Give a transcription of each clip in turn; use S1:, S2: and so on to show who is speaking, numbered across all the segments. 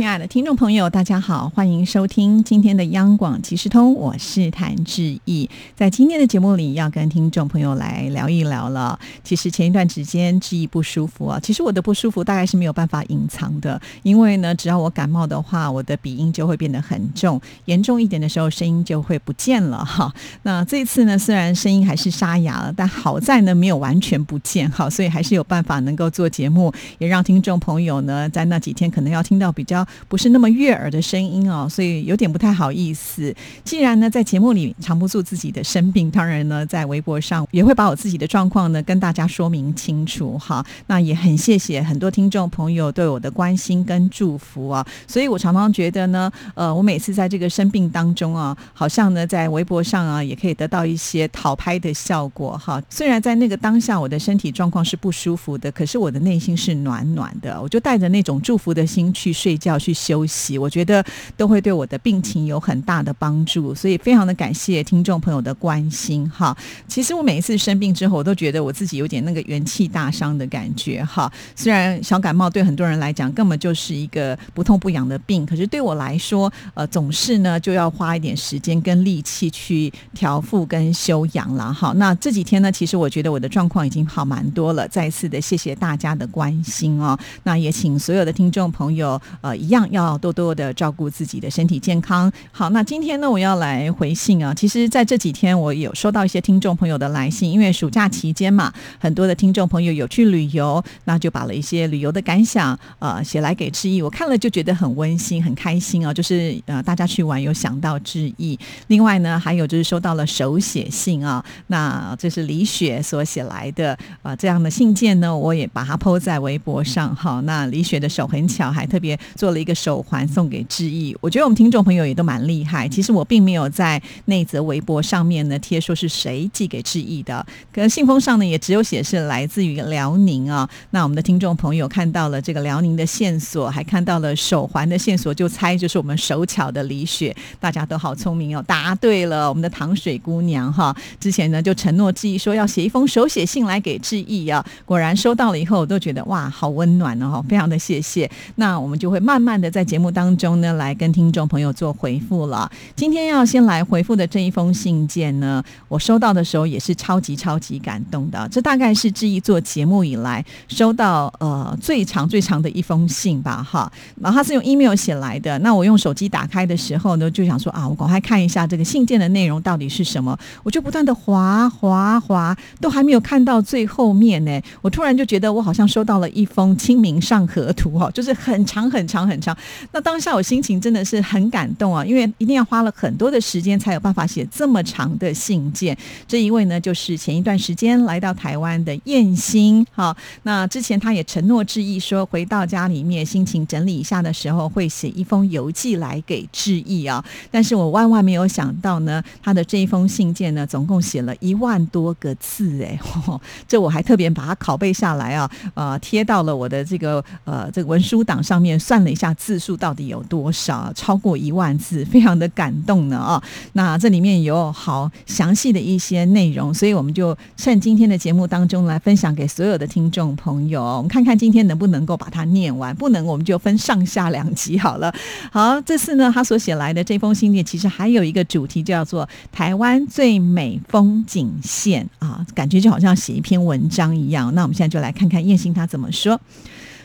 S1: 亲爱的听众朋友，大家好，欢迎收听今天的央广即时通，我是谭志毅。在今天的节目里，要跟听众朋友来聊一聊了。其实前一段时间志毅不舒服啊，其实我的不舒服大概是没有办法隐藏的，因为呢，只要我感冒的话，我的鼻音就会变得很重，严重一点的时候，声音就会不见了哈。那这次呢，虽然声音还是沙哑了，但好在呢，没有完全不见哈，所以还是有办法能够做节目，也让听众朋友呢，在那几天可能要听到比较。不是那么悦耳的声音哦，所以有点不太好意思。既然呢在节目里藏不住自己的生病，当然呢在微博上也会把我自己的状况呢跟大家说明清楚哈。那也很谢谢很多听众朋友对我的关心跟祝福啊。所以我常常觉得呢，呃，我每次在这个生病当中啊，好像呢在微博上啊也可以得到一些讨拍的效果哈。虽然在那个当下我的身体状况是不舒服的，可是我的内心是暖暖的，我就带着那种祝福的心去睡觉。去休息，我觉得都会对我的病情有很大的帮助，所以非常的感谢听众朋友的关心哈。其实我每一次生病之后，我都觉得我自己有点那个元气大伤的感觉哈。虽然小感冒对很多人来讲根本就是一个不痛不痒的病，可是对我来说，呃，总是呢就要花一点时间跟力气去调复跟休养了哈。那这几天呢，其实我觉得我的状况已经好蛮多了。再次的谢谢大家的关心哦。那也请所有的听众朋友呃。一样要多多的照顾自己的身体健康。好，那今天呢，我要来回信啊。其实，在这几天，我有收到一些听众朋友的来信，因为暑假期间嘛，很多的听众朋友有去旅游，那就把了一些旅游的感想呃写来给志毅。我看了就觉得很温馨、很开心啊。就是呃，大家去玩有想到志毅。另外呢，还有就是收到了手写信啊。那这是李雪所写来的啊，这样的信件呢，我也把它抛在微博上。好，那李雪的手很巧，还特别做了。一个手环送给志毅，我觉得我们听众朋友也都蛮厉害。其实我并没有在那则微博上面呢贴说是谁寄给志毅的，可能信封上呢也只有写是来自于辽宁啊。那我们的听众朋友看到了这个辽宁的线索，还看到了手环的线索，就猜就是我们手巧的李雪。大家都好聪明哦，答对了。我们的糖水姑娘哈，之前呢就承诺志毅说要写一封手写信来给志毅啊。果然收到了以后，我都觉得哇，好温暖哦，非常的谢谢。那我们就会慢慢。慢的在节目当中呢，来跟听众朋友做回复了。今天要先来回复的这一封信件呢，我收到的时候也是超级超级感动的。这大概是志毅做节目以来收到呃最长最长的一封信吧，哈。然后他是用 email 写来的。那我用手机打开的时候呢，就想说啊，我赶快看一下这个信件的内容到底是什么。我就不断的划划划，都还没有看到最后面呢。我突然就觉得我好像收到了一封清明上河图哦，就是很长很长很长。那当下我心情真的是很感动啊，因为一定要花了很多的时间才有办法写这么长的信件。这一位呢，就是前一段时间来到台湾的燕心。好，那之前他也承诺致意说，回到家里面心情整理一下的时候，会写一封邮寄来给致意啊。但是我万万没有想到呢，他的这一封信件呢，总共写了一万多个字，哎，这我还特别把它拷贝下来啊，呃，贴到了我的这个呃这个文书档上面，算了一下。下字数到底有多少？超过一万字，非常的感动呢啊！那这里面有好详细的一些内容，所以我们就趁今天的节目当中来分享给所有的听众朋友。我们看看今天能不能够把它念完，不能我们就分上下两集好了。好，这次呢，他所写来的这封信件其实还有一个主题叫做“台湾最美风景线”啊，感觉就好像写一篇文章一样。那我们现在就来看看燕心他怎么说。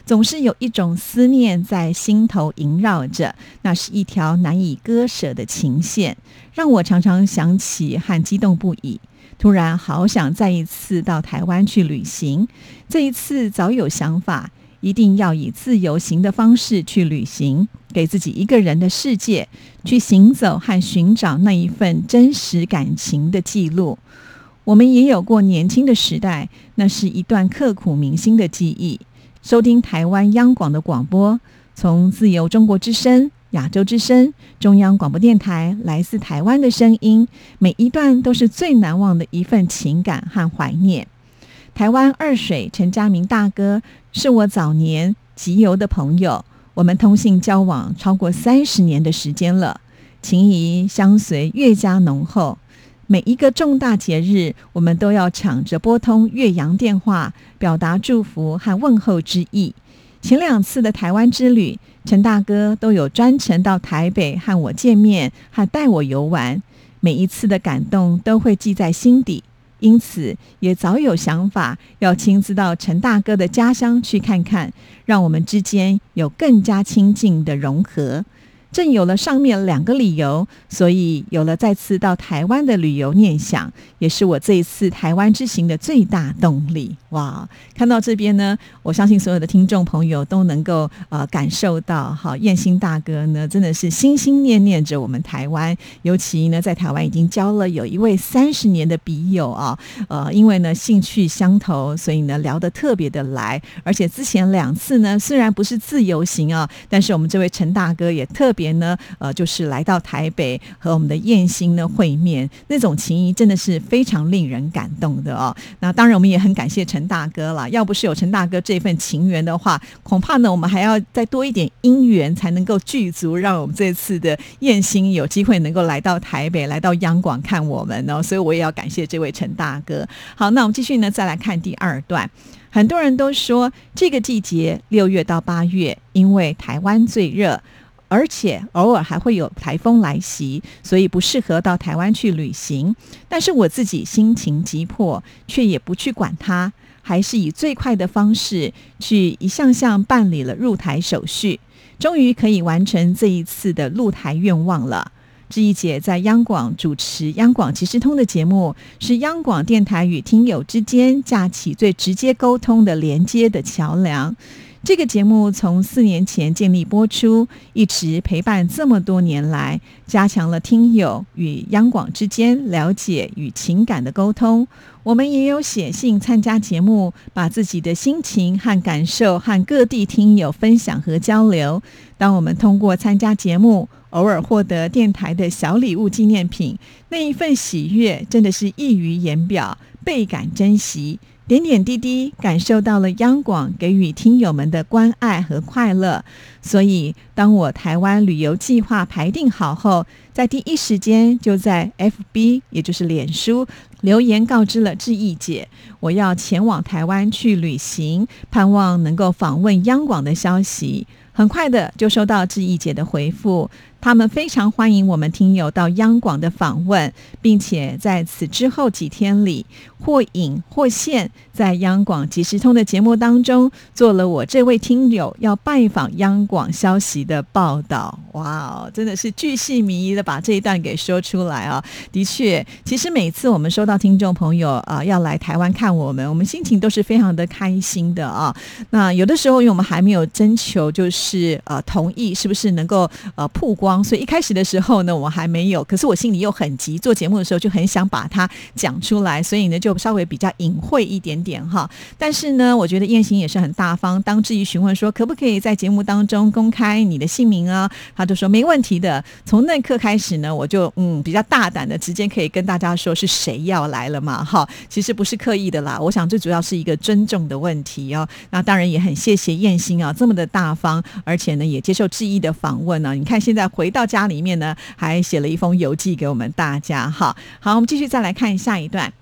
S1: 总是有一种思念在心头萦绕着，那是一条难以割舍的情线，让我常常想起和激动不已。突然好想再一次到台湾去旅行，这一次早有想法，一定要以自由行的方式去旅行，给自己一个人的世界，去行走和寻找那一份真实感情的记录。我们也有过年轻的时代，那是一段刻骨铭心的记忆。收听台湾央广的广播，从自由中国之声、亚洲之声、中央广播电台来自台湾的声音，每一段都是最难忘的一份情感和怀念。台湾二水陈家明大哥是我早年集邮的朋友，我们通信交往超过三十年的时间了，情谊相随越加浓厚。每一个重大节日，我们都要抢着拨通岳阳电话，表达祝福和问候之意。前两次的台湾之旅，陈大哥都有专程到台北和我见面，还带我游玩。每一次的感动都会记在心底，因此也早有想法要亲自到陈大哥的家乡去看看，让我们之间有更加亲近的融合。正有了上面两个理由，所以有了再次到台湾的旅游念想，也是我这一次台湾之行的最大动力。哇，看到这边呢，我相信所有的听众朋友都能够呃感受到，哈，燕兴大哥呢真的是心心念念着我们台湾，尤其呢在台湾已经交了有一位三十年的笔友啊，呃，因为呢兴趣相投，所以呢聊得特别的来，而且之前两次呢虽然不是自由行啊，但是我们这位陈大哥也特别。呢，呃，就是来到台北和我们的燕兴呢会面，那种情谊真的是非常令人感动的哦。那当然，我们也很感谢陈大哥了。要不是有陈大哥这份情缘的话，恐怕呢我们还要再多一点姻缘才能够具足，让我们这次的燕兴有机会能够来到台北，来到央广看我们哦。所以我也要感谢这位陈大哥。好，那我们继续呢，再来看第二段。很多人都说这个季节六月到八月，因为台湾最热。而且偶尔还会有台风来袭，所以不适合到台湾去旅行。但是我自己心情急迫，却也不去管它，还是以最快的方式去一项项办理了入台手续，终于可以完成这一次的入台愿望了。志毅姐在央广主持央广即时通的节目，是央广电台与听友之间架起最直接沟通的连接的桥梁。这个节目从四年前建立播出，一直陪伴这么多年来，加强了听友与央广之间了解与情感的沟通。我们也有写信参加节目，把自己的心情和感受和各地听友分享和交流。当我们通过参加节目，偶尔获得电台的小礼物纪念品，那一份喜悦真的是溢于言表，倍感珍惜。点点滴滴感受到了央广给予听友们的关爱和快乐，所以当我台湾旅游计划排定好后，在第一时间就在 FB，也就是脸书留言告知了志毅姐，我要前往台湾去旅行，盼望能够访问央广的消息。很快的就收到志毅姐的回复。他们非常欢迎我们听友到央广的访问，并且在此之后几天里，或隐或现，在央广即时通的节目当中，做了我这位听友要拜访央广消息的报道。哇哦，真的是巨细靡遗的把这一段给说出来啊！的确，其实每次我们收到听众朋友啊要来台湾看我们，我们心情都是非常的开心的啊。那有的时候，因为我们还没有征求，就是呃同意，是不是能够呃曝光？所以一开始的时候呢，我还没有，可是我心里又很急，做节目的时候就很想把它讲出来，所以呢就稍微比较隐晦一点点哈。但是呢，我觉得燕行也是很大方，当质疑询问说可不可以在节目当中公开你的姓名啊，他就说没问题的。从那刻开始呢，我就嗯比较大胆的直接可以跟大家说是谁要来了嘛哈。其实不是刻意的啦，我想最主要是一个尊重的问题哦。那当然也很谢谢燕行啊这么的大方，而且呢也接受质疑的访问呢。你看现在回。回到家里面呢，还写了一封邮寄给我们大家。哈，好，我们继续再来看下一段。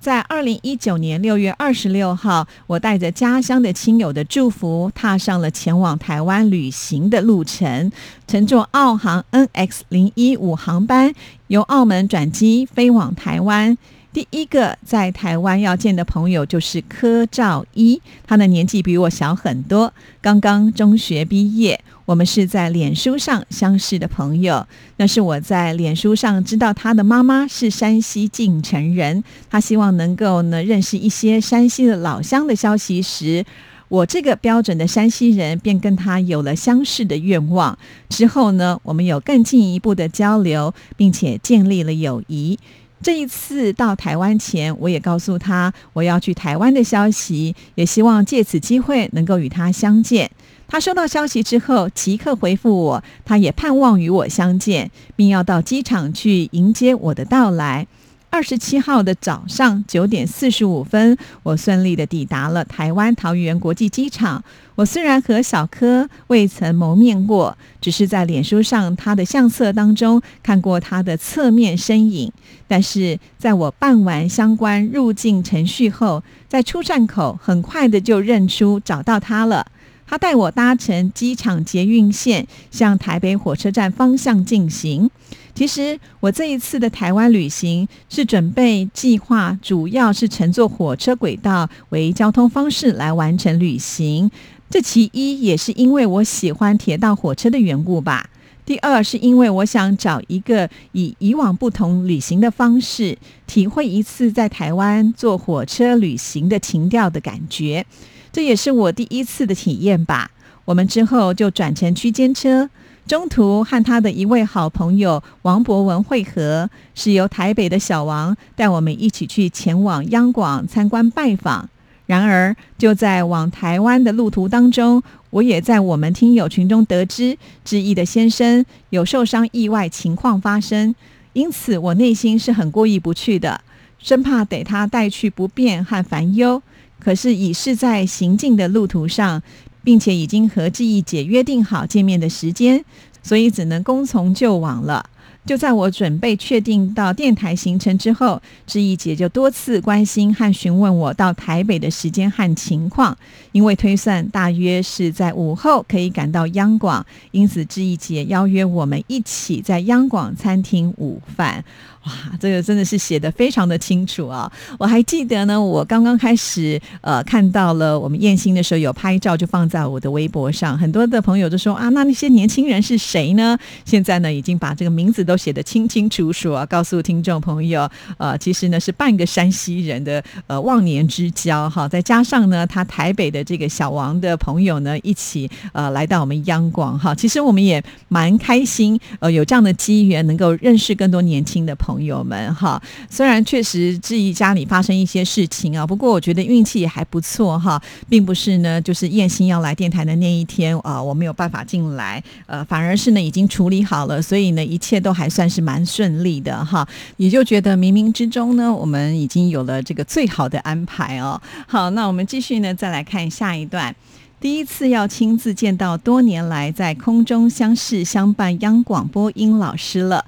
S1: 在二零一九年六月二十六号，我带着家乡的亲友的祝福，踏上了前往台湾旅行的路程。乘坐澳航 NX 零一五航班，由澳门转机飞往台湾。第一个在台湾要见的朋友就是柯兆一，他的年纪比我小很多，刚刚中学毕业。我们是在脸书上相识的朋友。那是我在脸书上知道他的妈妈是山西晋城人，他希望能够呢认识一些山西的老乡的消息时，我这个标准的山西人便跟他有了相识的愿望。之后呢，我们有更进一步的交流，并且建立了友谊。这一次到台湾前，我也告诉他我要去台湾的消息，也希望借此机会能够与他相见。他收到消息之后，即刻回复我，他也盼望与我相见，并要到机场去迎接我的到来。二十七号的早上九点四十五分，我顺利的抵达了台湾桃园国际机场。我虽然和小柯未曾谋面过，只是在脸书上他的相册当中看过他的侧面身影，但是在我办完相关入境程序后，在出站口很快的就认出找到他了。他带我搭乘机场捷运线向台北火车站方向进行。其实我这一次的台湾旅行是准备计划，主要是乘坐火车轨道为交通方式来完成旅行。这其一也是因为我喜欢铁道火车的缘故吧。第二是因为我想找一个以以往不同旅行的方式，体会一次在台湾坐火车旅行的情调的感觉。这也是我第一次的体验吧。我们之后就转乘区间车。中途和他的一位好朋友王博文会合，是由台北的小王带我们一起去前往央广参观拜访。然而，就在往台湾的路途当中，我也在我们听友群中得知，志毅的先生有受伤意外情况发生，因此我内心是很过意不去的，生怕给他带去不便和烦忧。可是已是在行进的路途上。并且已经和志毅姐约定好见面的时间，所以只能攻从就往了。就在我准备确定到电台行程之后，志毅姐就多次关心和询问我到台北的时间和情况。因为推算大约是在午后可以赶到央广，因此志毅姐邀约我们一起在央广餐厅午饭。哇，这个真的是写的非常的清楚啊！我还记得呢，我刚刚开始呃看到了我们燕兴的时候，有拍照就放在我的微博上，很多的朋友都说啊，那那些年轻人是谁呢？现在呢，已经把这个名字都写得清清楚楚啊，告诉听众朋友，呃，其实呢是半个山西人的呃忘年之交哈，再加上呢他台北的这个小王的朋友呢一起呃来到我们央广哈，其实我们也蛮开心呃有这样的机缘能够认识更多年轻的朋。朋友们哈，虽然确实质疑家里发生一些事情啊，不过我觉得运气也还不错哈，并不是呢，就是燕心要来电台的那一天啊，我没有办法进来，呃，反而是呢已经处理好了，所以呢一切都还算是蛮顺利的哈，也就觉得冥冥之中呢，我们已经有了这个最好的安排哦。好，那我们继续呢，再来看下一段。第一次要亲自见到多年来在空中相视相伴央广播音老师了。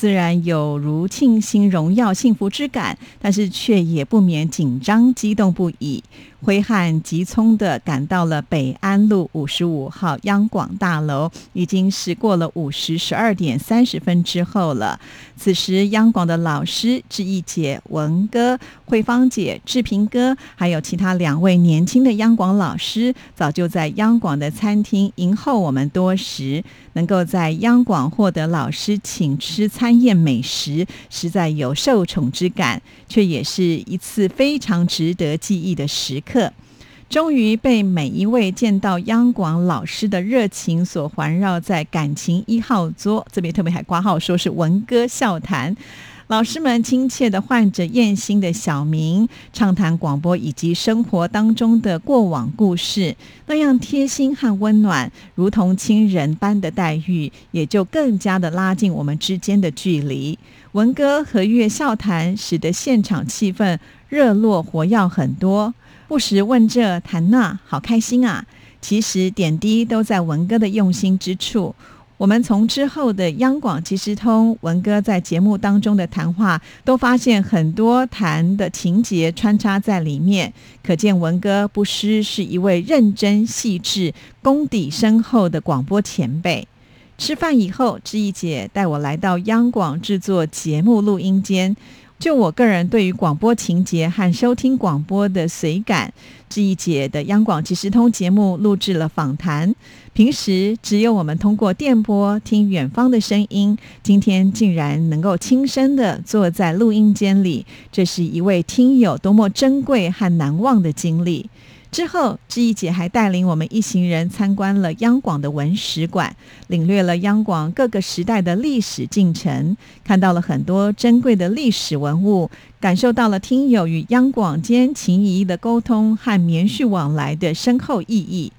S1: 虽然有如庆幸荣耀、幸福之感，但是却也不免紧张、激动不已。挥汗急匆的赶到了北安路五十五号央广大楼，已经是过了午时十二点三十分之后了。此时，央广的老师志毅姐、文哥、慧芳姐、志平哥，还有其他两位年轻的央广老师，早就在央广的餐厅迎候我们多时。能够在央广获得老师请吃餐专业美食，实在有受宠之感，却也是一次非常值得记忆的时刻。终于被每一位见到央广老师的热情所环绕在感情一号桌，这边特别还挂号说是文哥笑谈。老师们亲切的唤着燕心的小名，畅谈广播以及生活当中的过往故事，那样贴心和温暖，如同亲人般的待遇，也就更加的拉近我们之间的距离。文歌和乐笑谈，使得现场气氛热络活跃很多，不时问这谈那，好开心啊！其实点滴都在文哥的用心之处。我们从之后的央广即时通文哥在节目当中的谈话，都发现很多谈的情节穿插在里面，可见文哥不失是一位认真细致、功底深厚的广播前辈。吃饭以后，志毅姐带我来到央广制作节目录音间。就我个人对于广播情节和收听广播的随感，志毅姐的央广即时通节目录制了访谈。平时只有我们通过电波听远方的声音，今天竟然能够亲身的坐在录音间里，这是一位听友多么珍贵和难忘的经历。之后，志毅姐还带领我们一行人参观了央广的文史馆，领略了央广各个时代的历史进程，看到了很多珍贵的历史文物，感受到了听友与央广间情谊的沟通和绵续往来的深厚意义。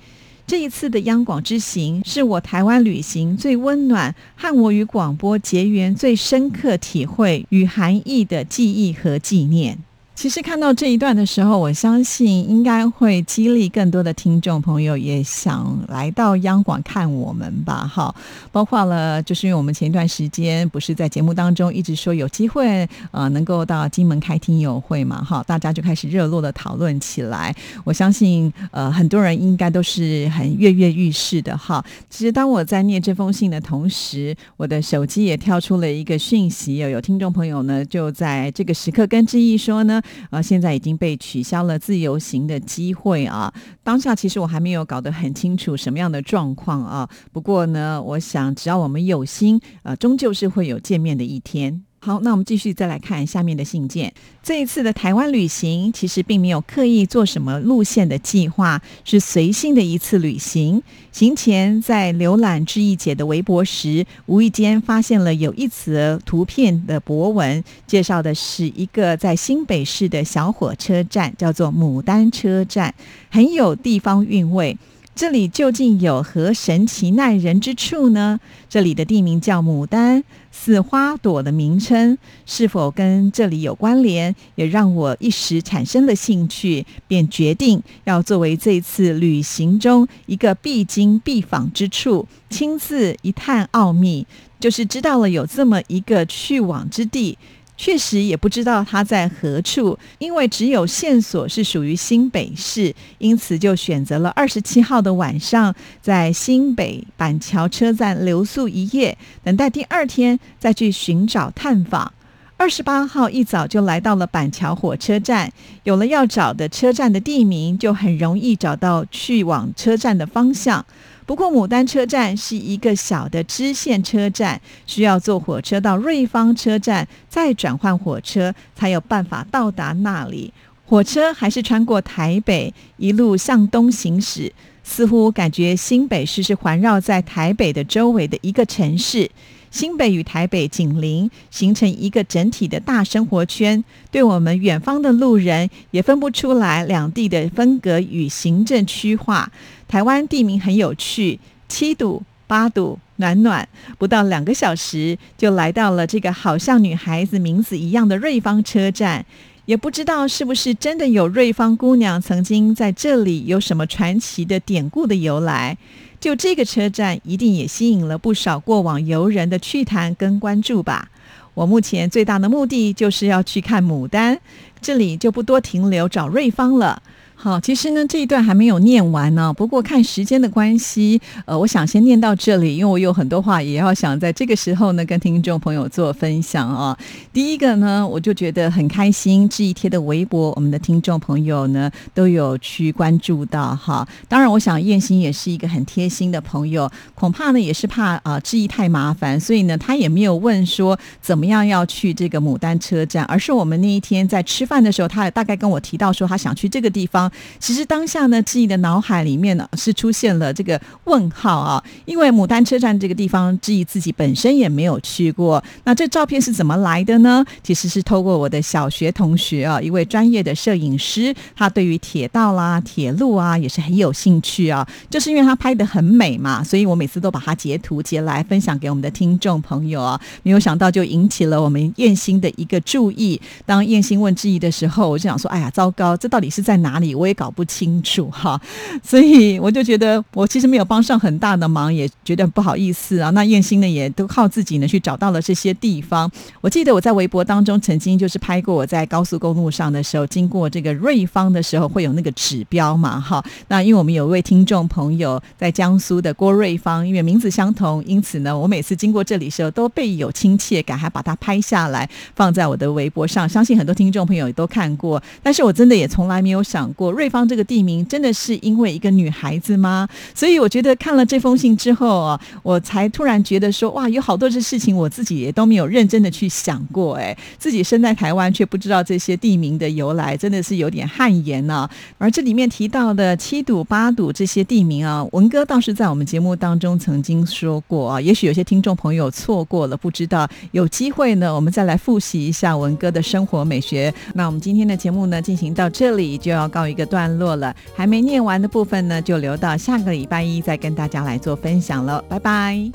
S1: 这一次的央广之行，是我台湾旅行最温暖，和我与广播结缘最深刻体会与含义的记忆和纪念。其实看到这一段的时候，我相信应该会激励更多的听众朋友也想来到央广看我们吧。哈，包括了就是因为我们前一段时间不是在节目当中一直说有机会呃能够到金门开听友会嘛，哈，大家就开始热络的讨论起来。我相信呃很多人应该都是很跃跃欲试的哈。其实当我在念这封信的同时，我的手机也跳出了一个讯息，有有听众朋友呢就在这个时刻跟志毅说呢。啊，现在已经被取消了自由行的机会啊！当下其实我还没有搞得很清楚什么样的状况啊。不过呢，我想只要我们有心，呃，终究是会有见面的一天。好，那我们继续再来看下面的信件。这一次的台湾旅行，其实并没有刻意做什么路线的计划，是随性的一次旅行。行前在浏览志毅姐的微博时，无意间发现了有一则图片的博文，介绍的是一个在新北市的小火车站，叫做牡丹车站，很有地方韵味。这里究竟有何神奇耐人之处呢？这里的地名叫牡丹，似花朵的名称，是否跟这里有关联？也让我一时产生了兴趣，便决定要作为这次旅行中一个必经必访之处，亲自一探奥秘，就是知道了有这么一个去往之地。确实也不知道他在何处，因为只有线索是属于新北市，因此就选择了二十七号的晚上，在新北板桥车站留宿一夜，等待第二天再去寻找探访。二十八号一早就来到了板桥火车站，有了要找的车站的地名，就很容易找到去往车站的方向。不过，牡丹车站是一个小的支线车站，需要坐火车到瑞芳车站，再转换火车才有办法到达那里。火车还是穿过台北，一路向东行驶，似乎感觉新北市是环绕在台北的周围的一个城市。新北与台北紧邻，形成一个整体的大生活圈。对我们远方的路人，也分不出来两地的分隔与行政区划。台湾地名很有趣，七堵、八堵、暖暖，不到两个小时就来到了这个好像女孩子名字一样的瑞芳车站。也不知道是不是真的有瑞芳姑娘曾经在这里有什么传奇的典故的由来。就这个车站，一定也吸引了不少过往游人的趣谈跟关注吧。我目前最大的目的就是要去看牡丹，这里就不多停留，找瑞芳了。好，其实呢这一段还没有念完呢。不过看时间的关系，呃，我想先念到这里，因为我有很多话也要想在这个时候呢跟听众朋友做分享啊。第一个呢，我就觉得很开心，这一贴的微博，我们的听众朋友呢都有去关注到哈。当然，我想燕心也是一个很贴心的朋友，恐怕呢也是怕啊质疑太麻烦，所以呢他也没有问说怎么样要去这个牡丹车站，而是我们那一天在吃饭的时候，他也大概跟我提到说他想去这个地方。其实当下呢，志毅的脑海里面呢是出现了这个问号啊，因为牡丹车站这个地方，志毅自己本身也没有去过。那这照片是怎么来的呢？其实是透过我的小学同学啊，一位专业的摄影师，他对于铁道啦、铁路啊也是很有兴趣啊。就是因为他拍的很美嘛，所以我每次都把它截图截来分享给我们的听众朋友啊。没有想到就引起了我们燕心的一个注意。当燕心问志毅的时候，我就想说：哎呀，糟糕，这到底是在哪里？我也搞不清楚哈，所以我就觉得我其实没有帮上很大的忙，也觉得不好意思啊。那燕心呢，也都靠自己呢去找到了这些地方。我记得我在微博当中曾经就是拍过我在高速公路上的时候，经过这个瑞芳的时候会有那个指标嘛哈。那因为我们有一位听众朋友在江苏的郭瑞芳，因为名字相同，因此呢，我每次经过这里时候都倍有亲切感，还把它拍下来放在我的微博上。相信很多听众朋友也都看过，但是我真的也从来没有想过。瑞芳这个地名真的是因为一个女孩子吗？所以我觉得看了这封信之后啊，我才突然觉得说，哇，有好多这事情我自己也都没有认真的去想过，哎，自己身在台湾却不知道这些地名的由来，真的是有点汗颜呐。而这里面提到的七堵、八堵这些地名啊，文哥倒是在我们节目当中曾经说过啊，也许有些听众朋友错过了，不知道有机会呢，我们再来复习一下文哥的生活美学。那我们今天的节目呢，进行到这里就要告一个。个段落了。还没念完的部分呢，就留到下个礼拜一再跟大家来做分享了。拜拜。